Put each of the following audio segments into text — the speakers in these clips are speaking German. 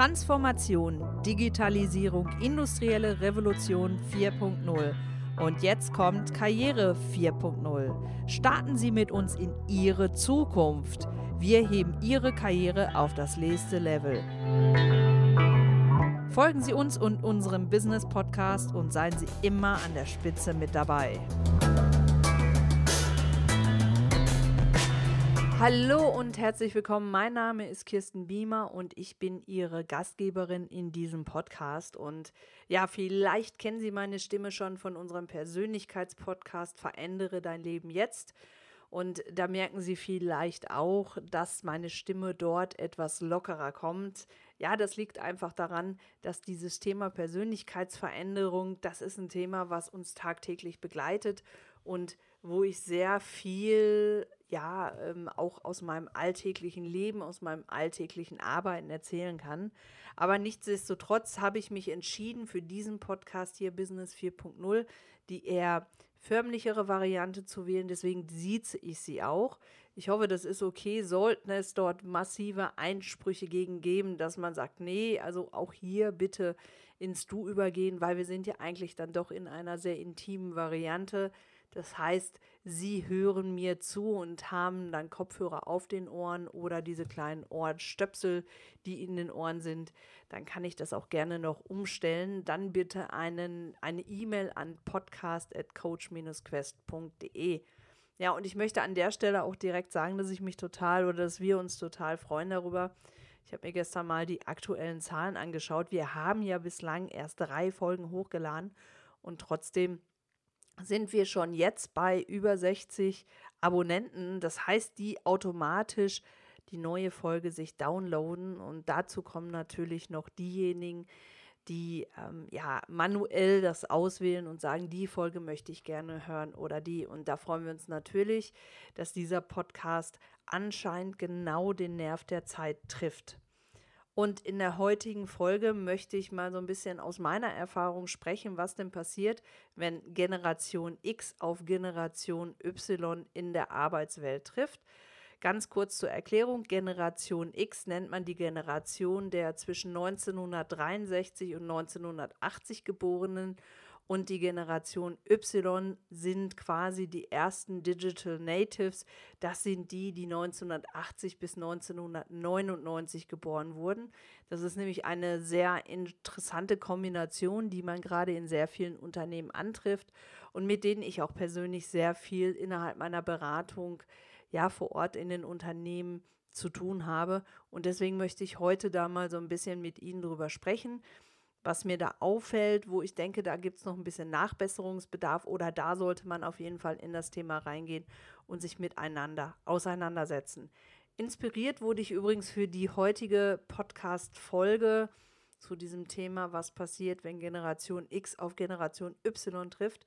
Transformation, Digitalisierung, industrielle Revolution 4.0. Und jetzt kommt Karriere 4.0. Starten Sie mit uns in Ihre Zukunft. Wir heben Ihre Karriere auf das nächste Level. Folgen Sie uns und unserem Business Podcast und seien Sie immer an der Spitze mit dabei. Hallo und herzlich willkommen. Mein Name ist Kirsten Biemer und ich bin Ihre Gastgeberin in diesem Podcast. Und ja, vielleicht kennen Sie meine Stimme schon von unserem Persönlichkeitspodcast Verändere dein Leben jetzt. Und da merken Sie vielleicht auch, dass meine Stimme dort etwas lockerer kommt. Ja, das liegt einfach daran, dass dieses Thema Persönlichkeitsveränderung, das ist ein Thema, was uns tagtäglich begleitet und wo ich sehr viel ja ähm, auch aus meinem alltäglichen Leben, aus meinem alltäglichen Arbeiten erzählen kann. Aber nichtsdestotrotz habe ich mich entschieden für diesen Podcast hier Business 4.0, die eher förmlichere Variante zu wählen. Deswegen sieze ich sie auch. Ich hoffe, das ist okay. Sollten es dort massive Einsprüche gegen geben, dass man sagt, nee, also auch hier bitte ins Du übergehen, weil wir sind ja eigentlich dann doch in einer sehr intimen Variante. Das heißt, sie hören mir zu und haben dann Kopfhörer auf den Ohren oder diese kleinen Ohrenstöpsel, die in den Ohren sind. Dann kann ich das auch gerne noch umstellen. Dann bitte einen, eine E-Mail an podcast.coach-quest.de. Ja, und ich möchte an der Stelle auch direkt sagen, dass ich mich total oder dass wir uns total freuen darüber. Ich habe mir gestern mal die aktuellen Zahlen angeschaut. Wir haben ja bislang erst drei Folgen hochgeladen und trotzdem sind wir schon jetzt bei über 60 Abonnenten. Das heißt, die automatisch die neue Folge sich downloaden. Und dazu kommen natürlich noch diejenigen, die ähm, ja manuell das auswählen und sagen, die Folge möchte ich gerne hören oder die. Und da freuen wir uns natürlich, dass dieser Podcast anscheinend genau den Nerv der Zeit trifft. Und in der heutigen Folge möchte ich mal so ein bisschen aus meiner Erfahrung sprechen, was denn passiert, wenn Generation X auf Generation Y in der Arbeitswelt trifft. Ganz kurz zur Erklärung, Generation X nennt man die Generation der zwischen 1963 und 1980 geborenen und die Generation Y sind quasi die ersten Digital Natives. Das sind die, die 1980 bis 1999 geboren wurden. Das ist nämlich eine sehr interessante Kombination, die man gerade in sehr vielen Unternehmen antrifft und mit denen ich auch persönlich sehr viel innerhalb meiner Beratung ja vor Ort in den Unternehmen zu tun habe. Und deswegen möchte ich heute da mal so ein bisschen mit Ihnen drüber sprechen was mir da auffällt, wo ich denke, da gibt es noch ein bisschen Nachbesserungsbedarf oder da sollte man auf jeden Fall in das Thema reingehen und sich miteinander auseinandersetzen. Inspiriert wurde ich übrigens für die heutige Podcast-Folge zu diesem Thema, was passiert, wenn Generation X auf Generation Y trifft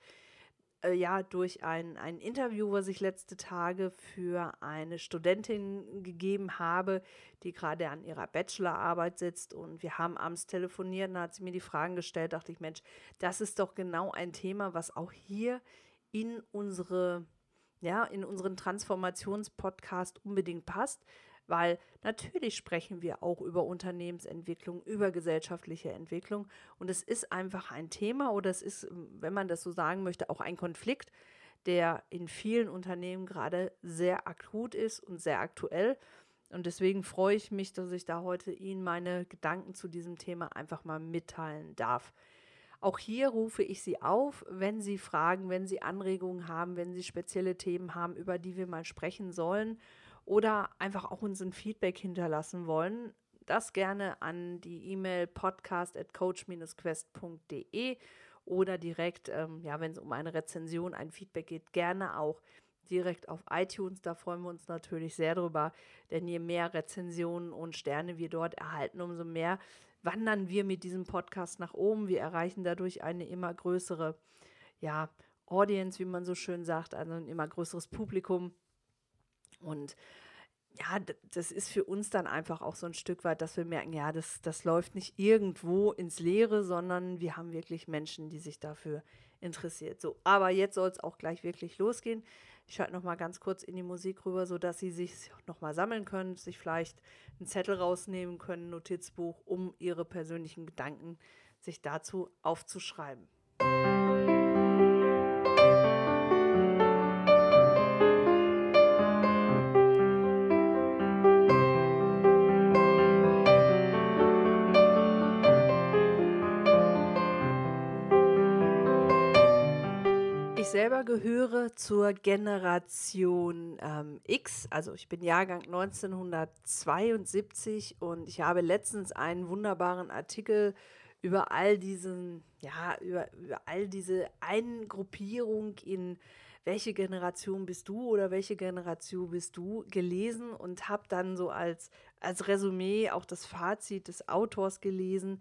äh, ja durch ein, ein Interview, was ich letzte Tage für eine Studentin gegeben habe, die gerade an ihrer Bachelorarbeit sitzt. Und wir haben abends telefoniert und da hat sie mir die Fragen gestellt, dachte ich, Mensch, das ist doch genau ein Thema, was auch hier in unsere ja, in unseren Transformationspodcast unbedingt passt, weil natürlich sprechen wir auch über Unternehmensentwicklung, über gesellschaftliche Entwicklung und es ist einfach ein Thema oder es ist, wenn man das so sagen möchte, auch ein Konflikt, der in vielen Unternehmen gerade sehr akut ist und sehr aktuell. Und deswegen freue ich mich, dass ich da heute Ihnen meine Gedanken zu diesem Thema einfach mal mitteilen darf. Auch hier rufe ich Sie auf, wenn Sie Fragen, wenn Sie Anregungen haben, wenn Sie spezielle Themen haben, über die wir mal sprechen sollen oder einfach auch uns ein Feedback hinterlassen wollen, das gerne an die E-Mail podcast at coach-quest.de oder direkt, ähm, ja, wenn es um eine Rezension, ein Feedback geht, gerne auch direkt auf iTunes. Da freuen wir uns natürlich sehr drüber, denn je mehr Rezensionen und Sterne wir dort erhalten, umso mehr wandern wir mit diesem Podcast nach oben. Wir erreichen dadurch eine immer größere, ja, Audience, wie man so schön sagt, also ein immer größeres Publikum. Und ja, das ist für uns dann einfach auch so ein Stück weit, dass wir merken, ja, das, das läuft nicht irgendwo ins Leere, sondern wir haben wirklich Menschen, die sich dafür interessiert. So, aber jetzt soll es auch gleich wirklich losgehen. Ich schalte noch mal ganz kurz in die Musik rüber, sodass Sie sich noch mal sammeln können, sich vielleicht einen Zettel rausnehmen können, Notizbuch, um Ihre persönlichen Gedanken sich dazu aufzuschreiben. Selber gehöre zur Generation ähm, X, also ich bin Jahrgang 1972 und ich habe letztens einen wunderbaren Artikel über all diesen, ja, über, über all diese Eingruppierung in welche Generation bist du oder welche Generation bist du gelesen und habe dann so als, als Resümee auch das Fazit des Autors gelesen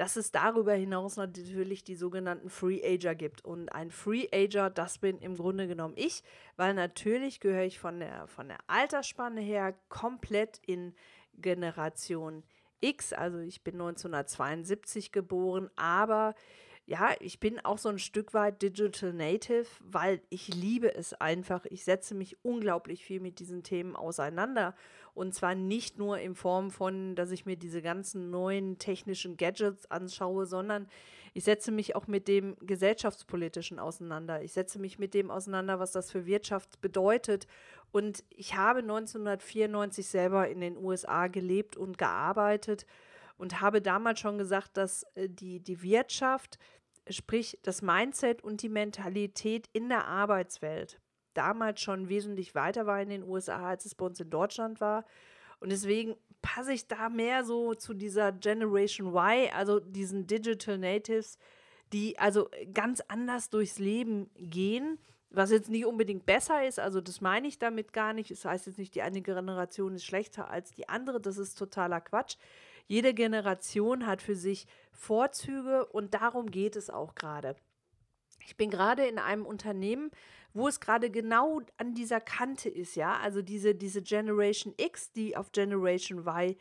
dass es darüber hinaus natürlich die sogenannten Free Ager gibt. Und ein Free Ager, das bin im Grunde genommen ich, weil natürlich gehöre ich von der, von der Altersspanne her komplett in Generation X. Also ich bin 1972 geboren, aber ja, ich bin auch so ein Stück weit Digital Native, weil ich liebe es einfach. Ich setze mich unglaublich viel mit diesen Themen auseinander. Und zwar nicht nur in Form von, dass ich mir diese ganzen neuen technischen Gadgets anschaue, sondern ich setze mich auch mit dem gesellschaftspolitischen auseinander. Ich setze mich mit dem auseinander, was das für Wirtschaft bedeutet. Und ich habe 1994 selber in den USA gelebt und gearbeitet und habe damals schon gesagt, dass äh, die, die Wirtschaft sprich das Mindset und die Mentalität in der Arbeitswelt damals schon wesentlich weiter war in den USA, als es bei uns in Deutschland war. Und deswegen passe ich da mehr so zu dieser Generation Y, also diesen Digital Natives, die also ganz anders durchs Leben gehen, was jetzt nicht unbedingt besser ist, also das meine ich damit gar nicht. Das heißt jetzt nicht, die eine Generation ist schlechter als die andere, das ist totaler Quatsch. Jede Generation hat für sich Vorzüge und darum geht es auch gerade. Ich bin gerade in einem Unternehmen, wo es gerade genau an dieser Kante ist, ja, also diese, diese Generation X, die auf Generation Y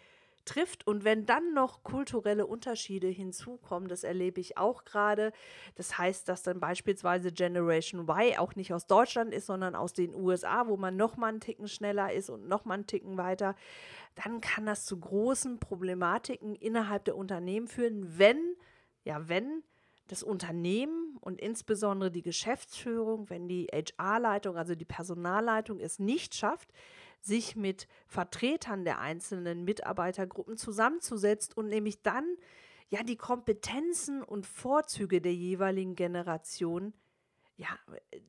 trifft. Und wenn dann noch kulturelle Unterschiede hinzukommen, das erlebe ich auch gerade. Das heißt, dass dann beispielsweise Generation Y auch nicht aus Deutschland ist, sondern aus den USA, wo man noch mal einen Ticken schneller ist und noch mal einen Ticken weiter, dann kann das zu großen Problematiken innerhalb der Unternehmen führen, wenn, ja, wenn das Unternehmen und insbesondere die Geschäftsführung, wenn die HR-Leitung, also die Personalleitung es nicht schafft, sich mit Vertretern der einzelnen Mitarbeitergruppen zusammenzusetzen und nämlich dann ja die Kompetenzen und Vorzüge der jeweiligen Generation ja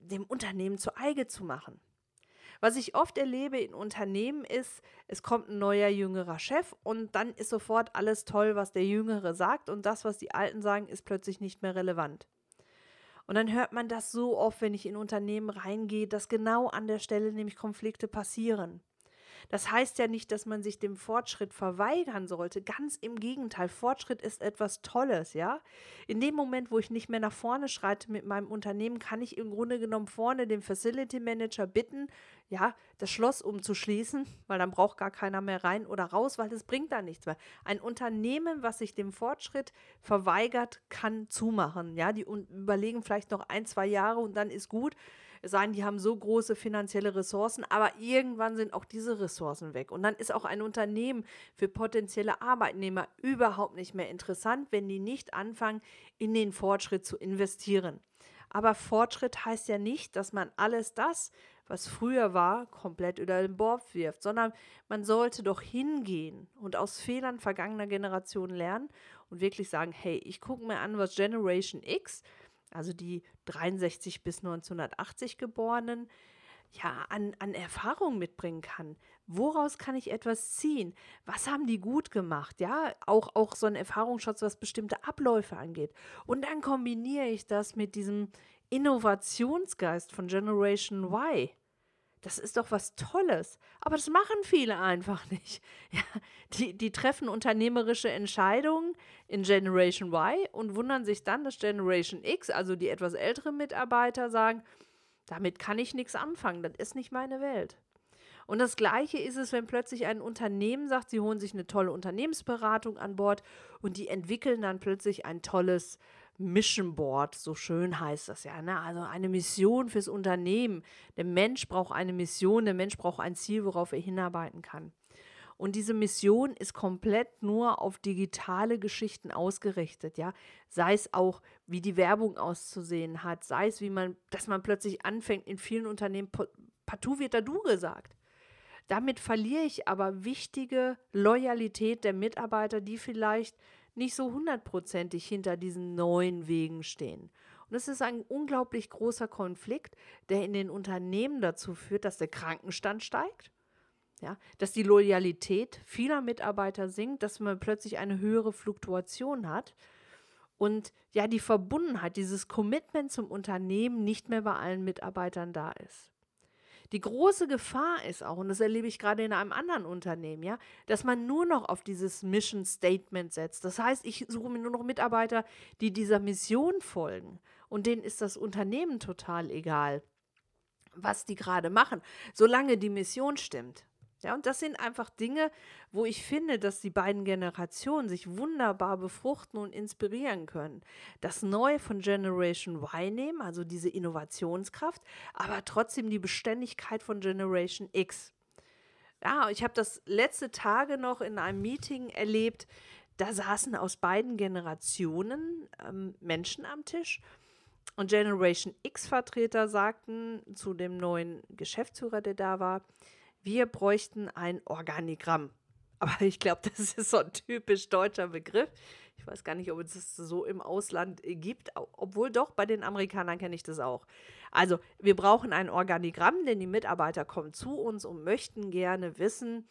dem Unternehmen zu Eige zu machen. Was ich oft erlebe in Unternehmen ist, es kommt ein neuer jüngerer Chef und dann ist sofort alles toll, was der Jüngere sagt und das, was die Alten sagen, ist plötzlich nicht mehr relevant. Und dann hört man das so oft, wenn ich in Unternehmen reingehe, dass genau an der Stelle nämlich Konflikte passieren. Das heißt ja nicht, dass man sich dem Fortschritt verweigern sollte. Ganz im Gegenteil. Fortschritt ist etwas Tolles, ja. In dem Moment, wo ich nicht mehr nach vorne schreite mit meinem Unternehmen, kann ich im Grunde genommen vorne den Facility Manager bitten, ja, das Schloss umzuschließen, weil dann braucht gar keiner mehr rein oder raus, weil das bringt da nichts mehr. Ein Unternehmen, was sich dem Fortschritt verweigert, kann zumachen. Ja, die überlegen vielleicht noch ein, zwei Jahre und dann ist gut. Es sei denn, die haben so große finanzielle Ressourcen, aber irgendwann sind auch diese Ressourcen weg. Und dann ist auch ein Unternehmen für potenzielle Arbeitnehmer überhaupt nicht mehr interessant, wenn die nicht anfangen, in den Fortschritt zu investieren. Aber Fortschritt heißt ja nicht, dass man alles das, was früher war, komplett über den Bord wirft, sondern man sollte doch hingehen und aus Fehlern vergangener Generationen lernen und wirklich sagen, hey, ich gucke mir an, was Generation X also die 63 bis 1980 Geborenen, ja, an, an Erfahrung mitbringen kann. Woraus kann ich etwas ziehen? Was haben die gut gemacht? Ja, auch, auch so ein Erfahrungsschatz, was bestimmte Abläufe angeht. Und dann kombiniere ich das mit diesem Innovationsgeist von Generation Y. Das ist doch was Tolles. Aber das machen viele einfach nicht. Ja, die, die treffen unternehmerische Entscheidungen in Generation Y und wundern sich dann, dass Generation X, also die etwas älteren Mitarbeiter, sagen, damit kann ich nichts anfangen, das ist nicht meine Welt. Und das Gleiche ist es, wenn plötzlich ein Unternehmen sagt, sie holen sich eine tolle Unternehmensberatung an Bord und die entwickeln dann plötzlich ein tolles Mission Board, so schön heißt das ja. Ne? Also eine Mission fürs Unternehmen. Der Mensch braucht eine Mission, der Mensch braucht ein Ziel, worauf er hinarbeiten kann. Und diese Mission ist komplett nur auf digitale Geschichten ausgerichtet, ja. Sei es auch, wie die Werbung auszusehen hat, sei es, wie man, dass man plötzlich anfängt, in vielen Unternehmen, partout wird da du gesagt. Damit verliere ich aber wichtige Loyalität der Mitarbeiter, die vielleicht nicht so hundertprozentig hinter diesen neuen Wegen stehen. Und es ist ein unglaublich großer Konflikt, der in den Unternehmen dazu führt, dass der Krankenstand steigt ja, dass die Loyalität vieler Mitarbeiter sinkt, dass man plötzlich eine höhere Fluktuation hat und ja, die Verbundenheit, dieses Commitment zum Unternehmen nicht mehr bei allen Mitarbeitern da ist. Die große Gefahr ist auch, und das erlebe ich gerade in einem anderen Unternehmen, ja, dass man nur noch auf dieses Mission Statement setzt. Das heißt, ich suche mir nur noch Mitarbeiter, die dieser Mission folgen. Und denen ist das Unternehmen total egal, was die gerade machen, solange die Mission stimmt. Ja, und das sind einfach Dinge, wo ich finde, dass die beiden Generationen sich wunderbar befruchten und inspirieren können. Das Neue von Generation Y nehmen, also diese Innovationskraft, aber trotzdem die Beständigkeit von Generation X. Ja, ich habe das letzte Tage noch in einem Meeting erlebt. Da saßen aus beiden Generationen ähm, Menschen am Tisch. Und Generation X-Vertreter sagten zu dem neuen Geschäftsführer, der da war, wir bräuchten ein Organigramm. Aber ich glaube, das ist so ein typisch deutscher Begriff. Ich weiß gar nicht, ob es das so im Ausland äh, gibt, obwohl doch bei den Amerikanern kenne ich das auch. Also, wir brauchen ein Organigramm, denn die Mitarbeiter kommen zu uns und möchten gerne wissen,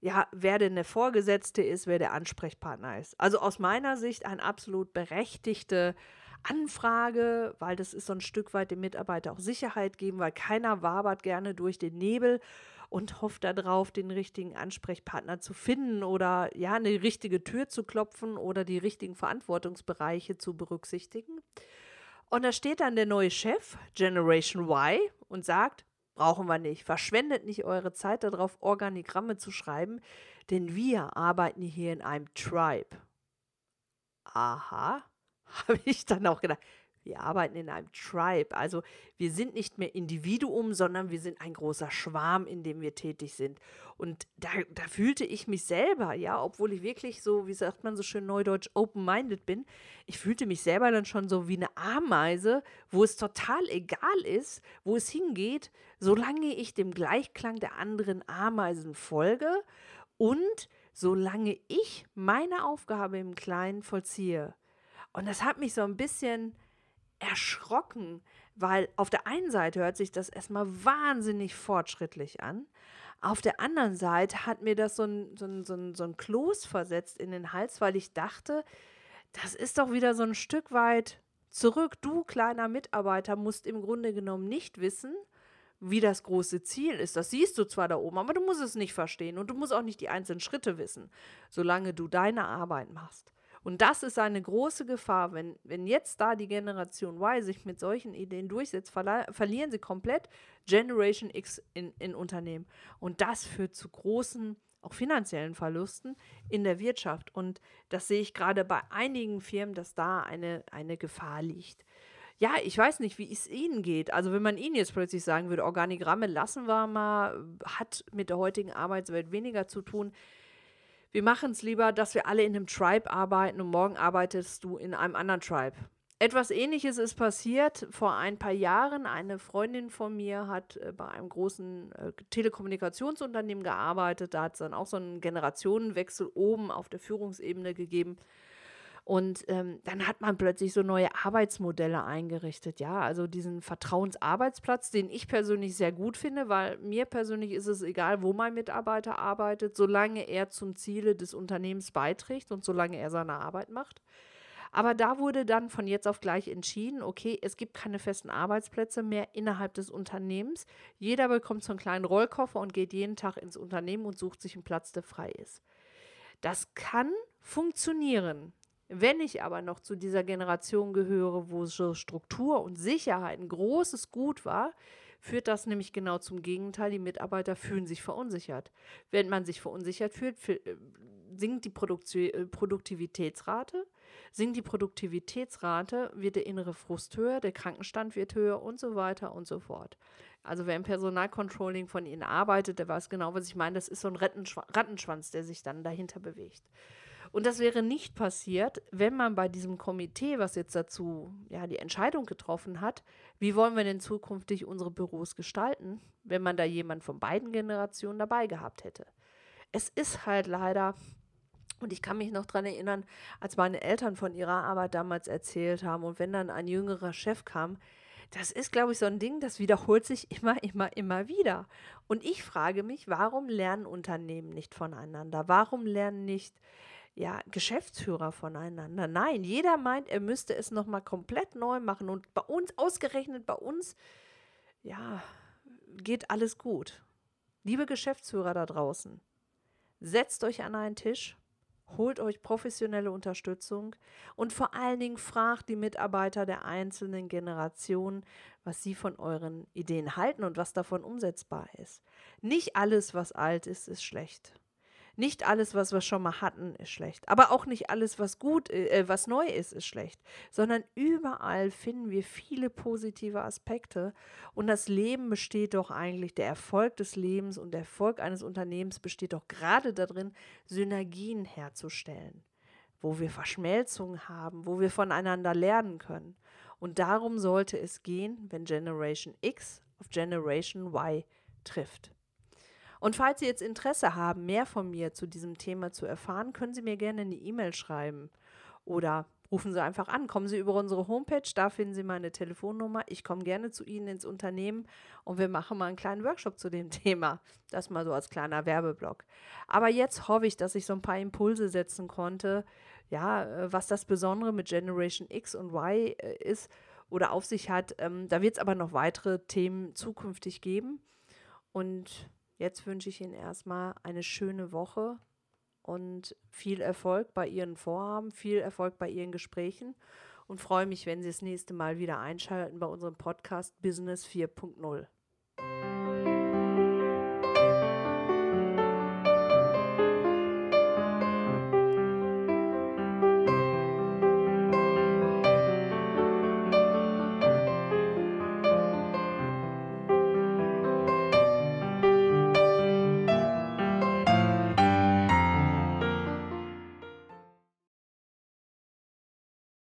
ja, wer denn der Vorgesetzte ist, wer der Ansprechpartner ist. Also aus meiner Sicht eine absolut berechtigte Anfrage, weil das ist so ein Stück weit dem Mitarbeiter auch Sicherheit geben, weil keiner wabert gerne durch den Nebel und hofft darauf, den richtigen Ansprechpartner zu finden oder ja, eine richtige Tür zu klopfen oder die richtigen Verantwortungsbereiche zu berücksichtigen. Und da steht dann der neue Chef, Generation Y, und sagt, brauchen wir nicht, verschwendet nicht eure Zeit darauf, Organigramme zu schreiben, denn wir arbeiten hier in einem Tribe. Aha, habe ich dann auch gedacht, wir arbeiten in einem Tribe. Also wir sind nicht mehr Individuum, sondern wir sind ein großer Schwarm, in dem wir tätig sind. Und da, da fühlte ich mich selber, ja, obwohl ich wirklich so, wie sagt man so schön neudeutsch, open-minded bin, ich fühlte mich selber dann schon so wie eine Ameise, wo es total egal ist, wo es hingeht, solange ich dem Gleichklang der anderen Ameisen folge und solange ich meine Aufgabe im Kleinen vollziehe. Und das hat mich so ein bisschen erschrocken, weil auf der einen Seite hört sich das erstmal wahnsinnig fortschrittlich an. Auf der anderen Seite hat mir das so ein, so, ein, so, ein, so ein Kloß versetzt in den Hals, weil ich dachte, das ist doch wieder so ein Stück weit zurück. Du, kleiner Mitarbeiter, musst im Grunde genommen nicht wissen, wie das große Ziel ist. Das siehst du zwar da oben, aber du musst es nicht verstehen und du musst auch nicht die einzelnen Schritte wissen, solange du deine Arbeit machst. Und das ist eine große Gefahr, wenn, wenn jetzt da die Generation Y sich mit solchen Ideen durchsetzt, verlieren sie komplett Generation X in, in Unternehmen. Und das führt zu großen, auch finanziellen Verlusten in der Wirtschaft. Und das sehe ich gerade bei einigen Firmen, dass da eine, eine Gefahr liegt. Ja, ich weiß nicht, wie es Ihnen geht. Also wenn man Ihnen jetzt plötzlich sagen würde, Organigramme lassen wir mal, hat mit der heutigen Arbeitswelt weniger zu tun wir machen es lieber, dass wir alle in einem Tribe arbeiten und morgen arbeitest du in einem anderen Tribe. Etwas ähnliches ist passiert vor ein paar Jahren. Eine Freundin von mir hat äh, bei einem großen äh, Telekommunikationsunternehmen gearbeitet. Da hat es dann auch so einen Generationenwechsel oben auf der Führungsebene gegeben. Und ähm, dann hat man plötzlich so neue Arbeitsmodelle eingerichtet. Ja, also diesen Vertrauensarbeitsplatz, den ich persönlich sehr gut finde, weil mir persönlich ist es egal, wo mein Mitarbeiter arbeitet, solange er zum Ziele des Unternehmens beiträgt und solange er seine Arbeit macht. Aber da wurde dann von jetzt auf gleich entschieden, okay, es gibt keine festen Arbeitsplätze mehr innerhalb des Unternehmens. Jeder bekommt so einen kleinen Rollkoffer und geht jeden Tag ins Unternehmen und sucht sich einen Platz, der frei ist. Das kann funktionieren. Wenn ich aber noch zu dieser Generation gehöre, wo Struktur und Sicherheit ein großes Gut war, führt das nämlich genau zum Gegenteil. Die Mitarbeiter fühlen sich verunsichert. Wenn man sich verunsichert fühlt, äh, sinkt die äh, Produktivitätsrate. sinkt die Produktivitätsrate, wird der innere Frust höher, der Krankenstand wird höher und so weiter und so fort. Also wer im Personalcontrolling von Ihnen arbeitet, der weiß genau, was ich meine. Das ist so ein Rattenschwanz, der sich dann dahinter bewegt. Und das wäre nicht passiert, wenn man bei diesem Komitee, was jetzt dazu ja die Entscheidung getroffen hat, wie wollen wir denn zukünftig unsere Büros gestalten, wenn man da jemand von beiden Generationen dabei gehabt hätte. Es ist halt leider und ich kann mich noch daran erinnern, als meine Eltern von ihrer Arbeit damals erzählt haben und wenn dann ein jüngerer Chef kam, das ist, glaube ich, so ein Ding, das wiederholt sich immer, immer, immer wieder. Und ich frage mich, warum lernen Unternehmen nicht voneinander? Warum lernen nicht ja, Geschäftsführer voneinander? Nein, jeder meint, er müsste es nochmal komplett neu machen. Und bei uns, ausgerechnet bei uns, ja, geht alles gut. Liebe Geschäftsführer da draußen, setzt euch an einen Tisch Holt euch professionelle Unterstützung und vor allen Dingen fragt die Mitarbeiter der einzelnen Generationen, was sie von euren Ideen halten und was davon umsetzbar ist. Nicht alles, was alt ist, ist schlecht. Nicht alles, was wir schon mal hatten, ist schlecht. Aber auch nicht alles, was gut, äh, was neu ist, ist schlecht. Sondern überall finden wir viele positive Aspekte. Und das Leben besteht doch eigentlich, der Erfolg des Lebens und der Erfolg eines Unternehmens besteht doch gerade darin, Synergien herzustellen. Wo wir Verschmelzungen haben, wo wir voneinander lernen können. Und darum sollte es gehen, wenn Generation X auf Generation Y trifft. Und falls Sie jetzt Interesse haben, mehr von mir zu diesem Thema zu erfahren, können Sie mir gerne eine E-Mail schreiben oder rufen Sie einfach an. Kommen Sie über unsere Homepage, da finden Sie meine Telefonnummer. Ich komme gerne zu Ihnen ins Unternehmen und wir machen mal einen kleinen Workshop zu dem Thema. Das mal so als kleiner Werbeblock. Aber jetzt hoffe ich, dass ich so ein paar Impulse setzen konnte, ja, äh, was das Besondere mit Generation X und Y äh, ist oder auf sich hat. Ähm, da wird es aber noch weitere Themen zukünftig geben. Und Jetzt wünsche ich Ihnen erstmal eine schöne Woche und viel Erfolg bei Ihren Vorhaben, viel Erfolg bei Ihren Gesprächen und freue mich, wenn Sie das nächste Mal wieder einschalten bei unserem Podcast Business 4.0.